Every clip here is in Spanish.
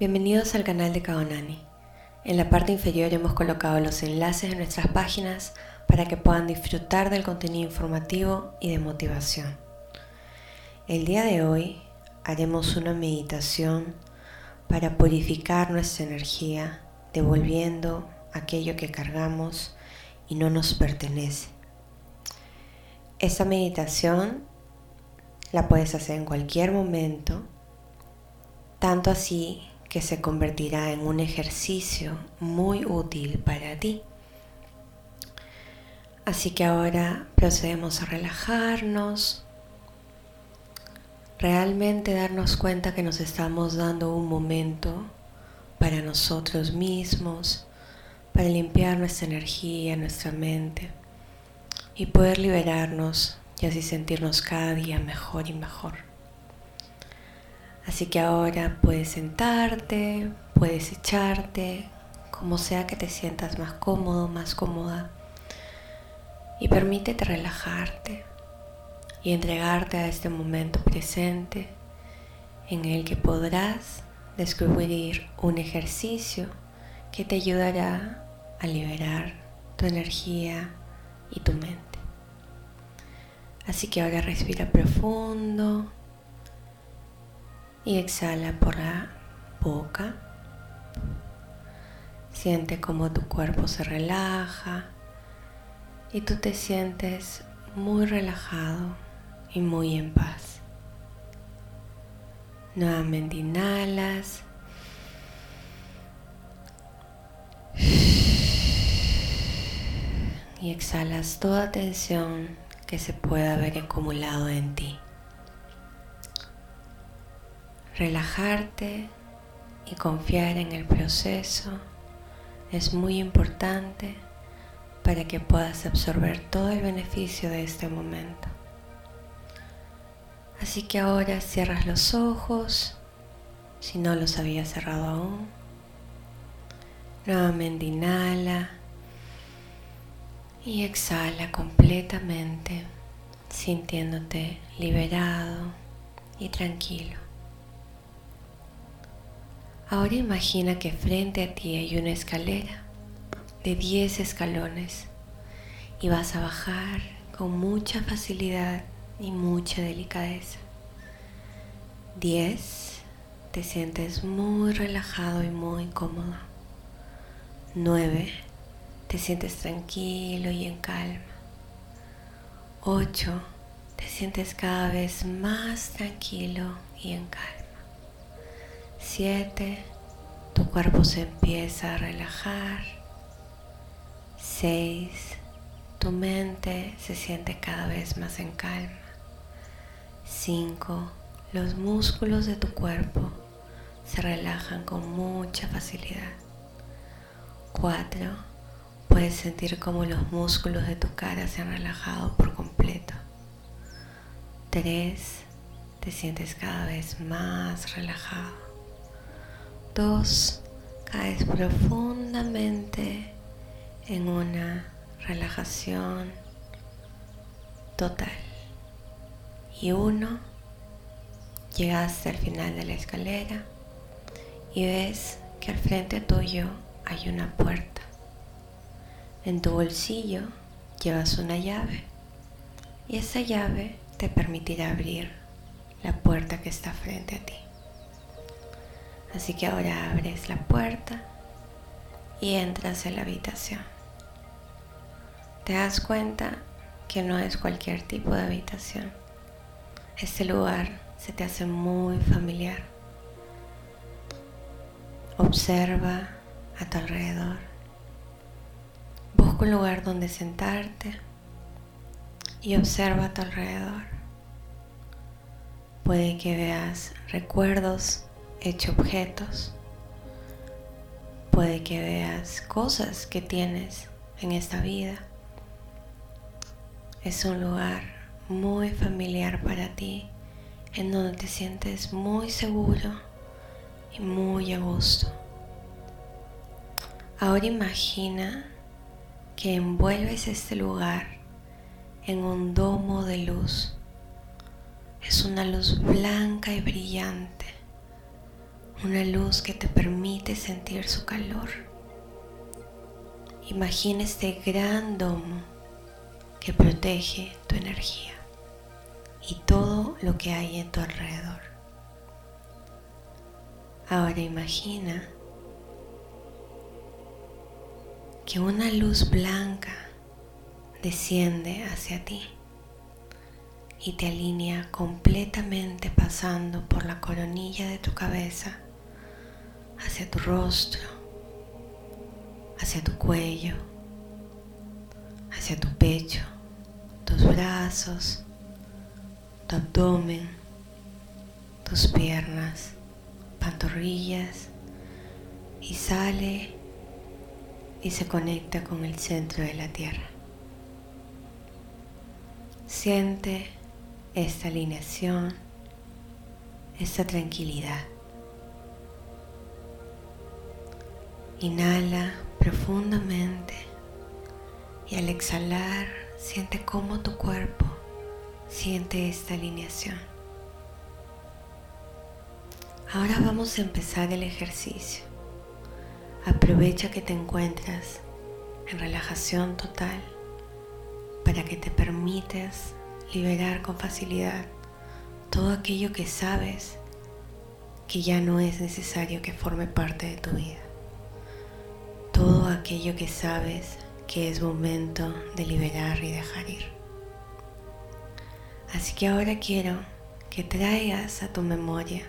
Bienvenidos al canal de Kaonani. En la parte inferior hemos colocado los enlaces de nuestras páginas para que puedan disfrutar del contenido informativo y de motivación. El día de hoy haremos una meditación para purificar nuestra energía, devolviendo aquello que cargamos y no nos pertenece. Esta meditación la puedes hacer en cualquier momento, tanto así que se convertirá en un ejercicio muy útil para ti. Así que ahora procedemos a relajarnos, realmente darnos cuenta que nos estamos dando un momento para nosotros mismos, para limpiar nuestra energía, nuestra mente y poder liberarnos y así sentirnos cada día mejor y mejor. Así que ahora puedes sentarte, puedes echarte, como sea que te sientas más cómodo, más cómoda. Y permítete relajarte y entregarte a este momento presente en el que podrás descubrir un ejercicio que te ayudará a liberar tu energía y tu mente. Así que ahora respira profundo y exhala por la boca. Siente como tu cuerpo se relaja y tú te sientes muy relajado y muy en paz. Nuevamente inhalas. Y exhalas toda tensión que se pueda haber acumulado en ti relajarte y confiar en el proceso es muy importante para que puedas absorber todo el beneficio de este momento. Así que ahora cierras los ojos, si no los habías cerrado aún. Nuevamente inhala y exhala completamente, sintiéndote liberado y tranquilo. Ahora imagina que frente a ti hay una escalera de 10 escalones y vas a bajar con mucha facilidad y mucha delicadeza. 10. Te sientes muy relajado y muy cómodo. 9. Te sientes tranquilo y en calma. 8. Te sientes cada vez más tranquilo y en calma. 7. Tu cuerpo se empieza a relajar. 6. Tu mente se siente cada vez más en calma. 5. Los músculos de tu cuerpo se relajan con mucha facilidad. 4. Puedes sentir como los músculos de tu cara se han relajado por completo. 3. Te sientes cada vez más relajado. 2. Caes profundamente en una relajación total. Y 1. Llegas al final de la escalera y ves que al frente tuyo hay una puerta. En tu bolsillo llevas una llave y esa llave te permitirá abrir la puerta que está frente a ti. Así que ahora abres la puerta y entras en la habitación. Te das cuenta que no es cualquier tipo de habitación. Este lugar se te hace muy familiar. Observa a tu alrededor. Busca un lugar donde sentarte y observa a tu alrededor. Puede que veas recuerdos hecho objetos. Puede que veas cosas que tienes en esta vida. Es un lugar muy familiar para ti, en donde te sientes muy seguro y muy a gusto. Ahora imagina que envuelves este lugar en un domo de luz. Es una luz blanca y brillante una luz que te permite sentir su calor. Imagina este gran domo que protege tu energía y todo lo que hay en tu alrededor. Ahora imagina que una luz blanca desciende hacia ti y te alinea completamente pasando por la coronilla de tu cabeza hacia tu rostro, hacia tu cuello, hacia tu pecho, tus brazos, tu abdomen, tus piernas, pantorrillas y sale y se conecta con el centro de la tierra. Siente esta alineación, esta tranquilidad. Inhala profundamente y al exhalar siente cómo tu cuerpo siente esta alineación. Ahora vamos a empezar el ejercicio. Aprovecha que te encuentras en relajación total para que te permitas liberar con facilidad todo aquello que sabes que ya no es necesario que forme parte de tu vida aquello que sabes que es momento de liberar y dejar ir. Así que ahora quiero que traigas a tu memoria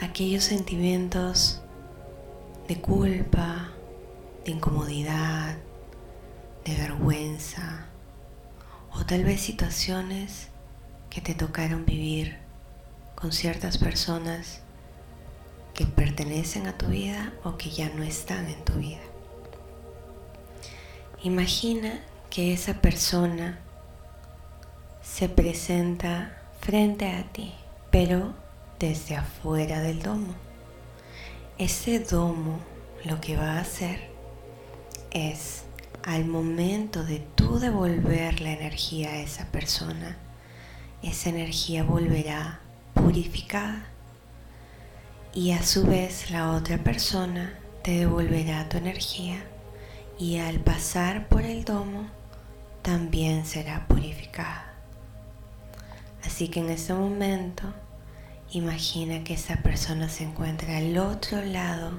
aquellos sentimientos de culpa, de incomodidad, de vergüenza o tal vez situaciones que te tocaron vivir con ciertas personas que pertenecen a tu vida o que ya no están en tu vida. Imagina que esa persona se presenta frente a ti, pero desde afuera del domo. Ese domo lo que va a hacer es al momento de tú devolver la energía a esa persona, esa energía volverá purificada y a su vez la otra persona te devolverá tu energía y al pasar por el domo también será purificada. Así que en ese momento imagina que esa persona se encuentra al otro lado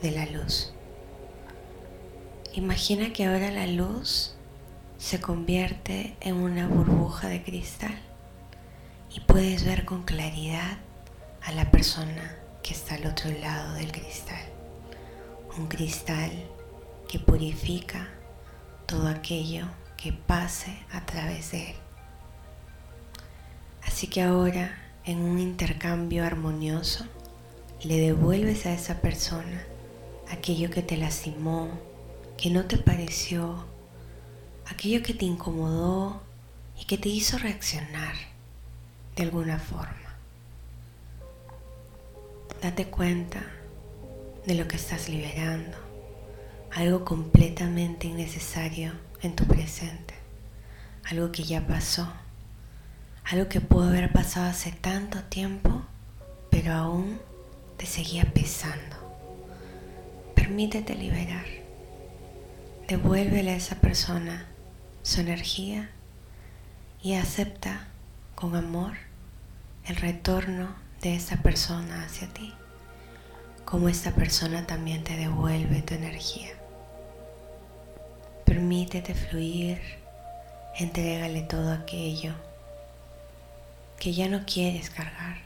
de la luz. Imagina que ahora la luz se convierte en una burbuja de cristal y puedes ver con claridad a la persona que está al otro lado del cristal. Un cristal que purifica todo aquello que pase a través de él. Así que ahora, en un intercambio armonioso, le devuelves a esa persona aquello que te lastimó, que no te pareció, aquello que te incomodó y que te hizo reaccionar de alguna forma. Date cuenta de lo que estás liberando, algo completamente innecesario en tu presente, algo que ya pasó, algo que pudo haber pasado hace tanto tiempo, pero aún te seguía pesando. Permítete liberar. Devuélvele a esa persona su energía y acepta con amor el retorno de esa persona hacia ti, como esta persona también te devuelve tu energía. Permítete fluir, entrégale todo aquello que ya no quieres cargar,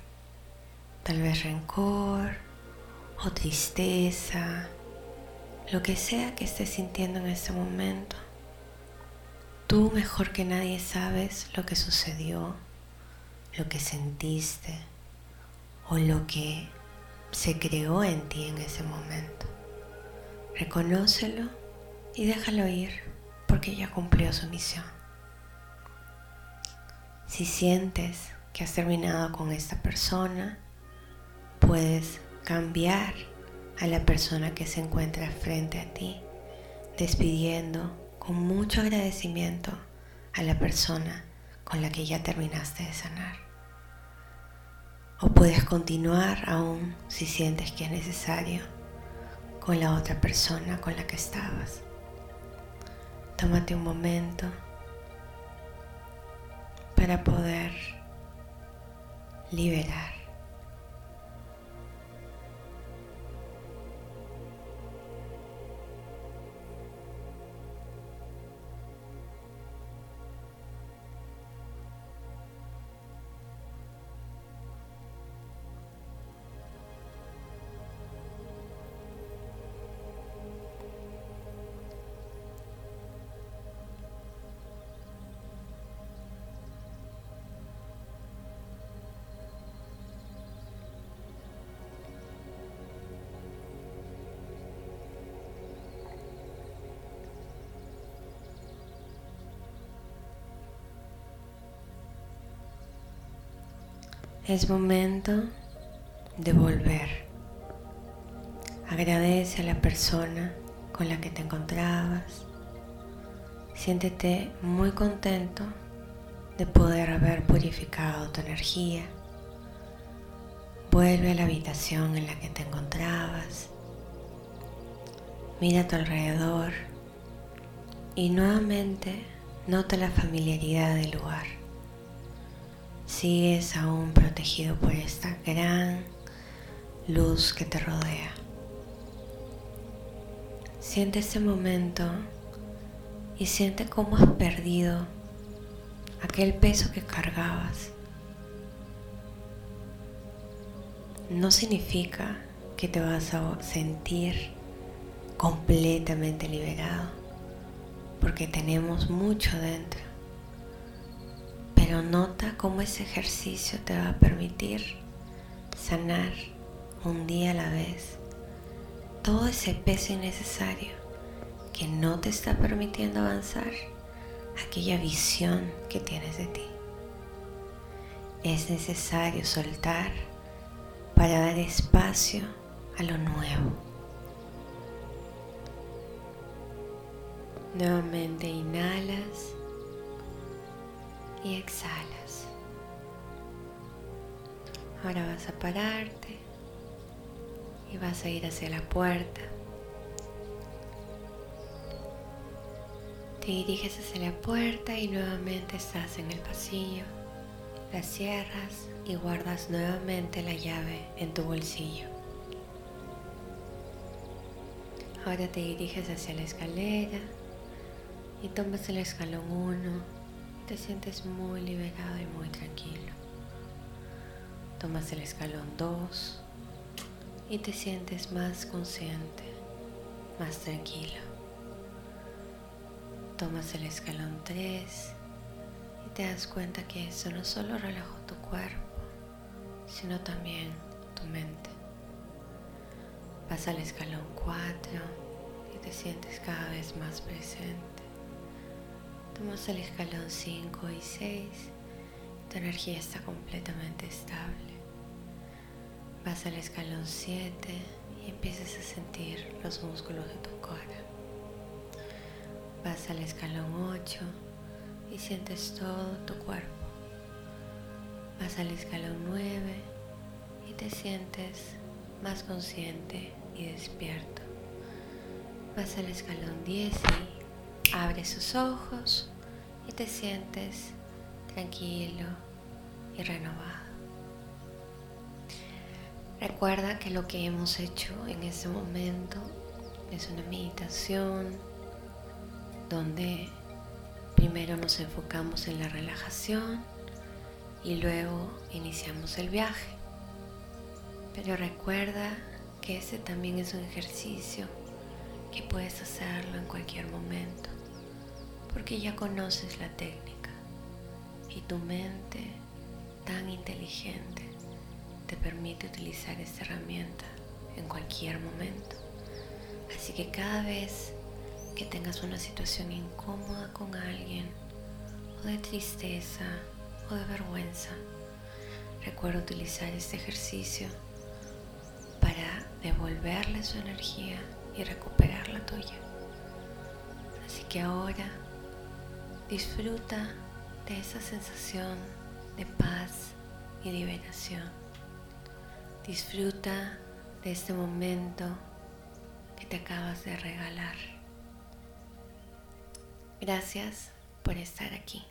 tal vez rencor o tristeza, lo que sea que estés sintiendo en este momento. Tú mejor que nadie sabes lo que sucedió, lo que sentiste o lo que se creó en ti en ese momento. Reconócelo y déjalo ir porque ya cumplió su misión. Si sientes que has terminado con esta persona, puedes cambiar a la persona que se encuentra frente a ti, despidiendo con mucho agradecimiento a la persona con la que ya terminaste de sanar. O puedes continuar aún si sientes que es necesario con la otra persona con la que estabas. Tómate un momento para poder liberar. Es momento de volver. Agradece a la persona con la que te encontrabas. Siéntete muy contento de poder haber purificado tu energía. Vuelve a la habitación en la que te encontrabas. Mira a tu alrededor y nuevamente nota la familiaridad del lugar sigues aún protegido por esta gran luz que te rodea. Siente este momento y siente cómo has perdido aquel peso que cargabas. No significa que te vas a sentir completamente liberado, porque tenemos mucho dentro pero nota cómo ese ejercicio te va a permitir sanar un día a la vez todo ese peso innecesario que no te está permitiendo avanzar aquella visión que tienes de ti. Es necesario soltar para dar espacio a lo nuevo. Nuevamente inhalas y exhalas. Ahora vas a pararte y vas a ir hacia la puerta. Te diriges hacia la puerta y nuevamente estás en el pasillo. La cierras y guardas nuevamente la llave en tu bolsillo. Ahora te diriges hacia la escalera y tomas el escalón 1, te sientes muy liberado y muy tranquilo. Tomas el escalón 2 y te sientes más consciente, más tranquilo. Tomas el escalón 3 y te das cuenta que eso no solo relajó tu cuerpo, sino también tu mente. Vas al escalón 4 y te sientes cada vez más presente. Tomas el escalón 5 y 6. Tu energía está completamente estable. Vas al escalón 7 y empiezas a sentir los músculos de tu cara. Vas al escalón 8 y sientes todo tu cuerpo. Vas al escalón 9 y te sientes más consciente y despierto. Vas al escalón 10 y Abre sus ojos y te sientes tranquilo y renovado. Recuerda que lo que hemos hecho en este momento es una meditación donde primero nos enfocamos en la relajación y luego iniciamos el viaje. Pero recuerda que ese también es un ejercicio que puedes hacerlo en cualquier momento porque ya conoces la técnica y tu mente tan inteligente te permite utilizar esta herramienta en cualquier momento. Así que cada vez que tengas una situación incómoda con alguien, o de tristeza, o de vergüenza, recuerda utilizar este ejercicio para devolverle su energía y recuperar la tuya. Así que ahora Disfruta de esa sensación de paz y liberación. Disfruta de este momento que te acabas de regalar. Gracias por estar aquí.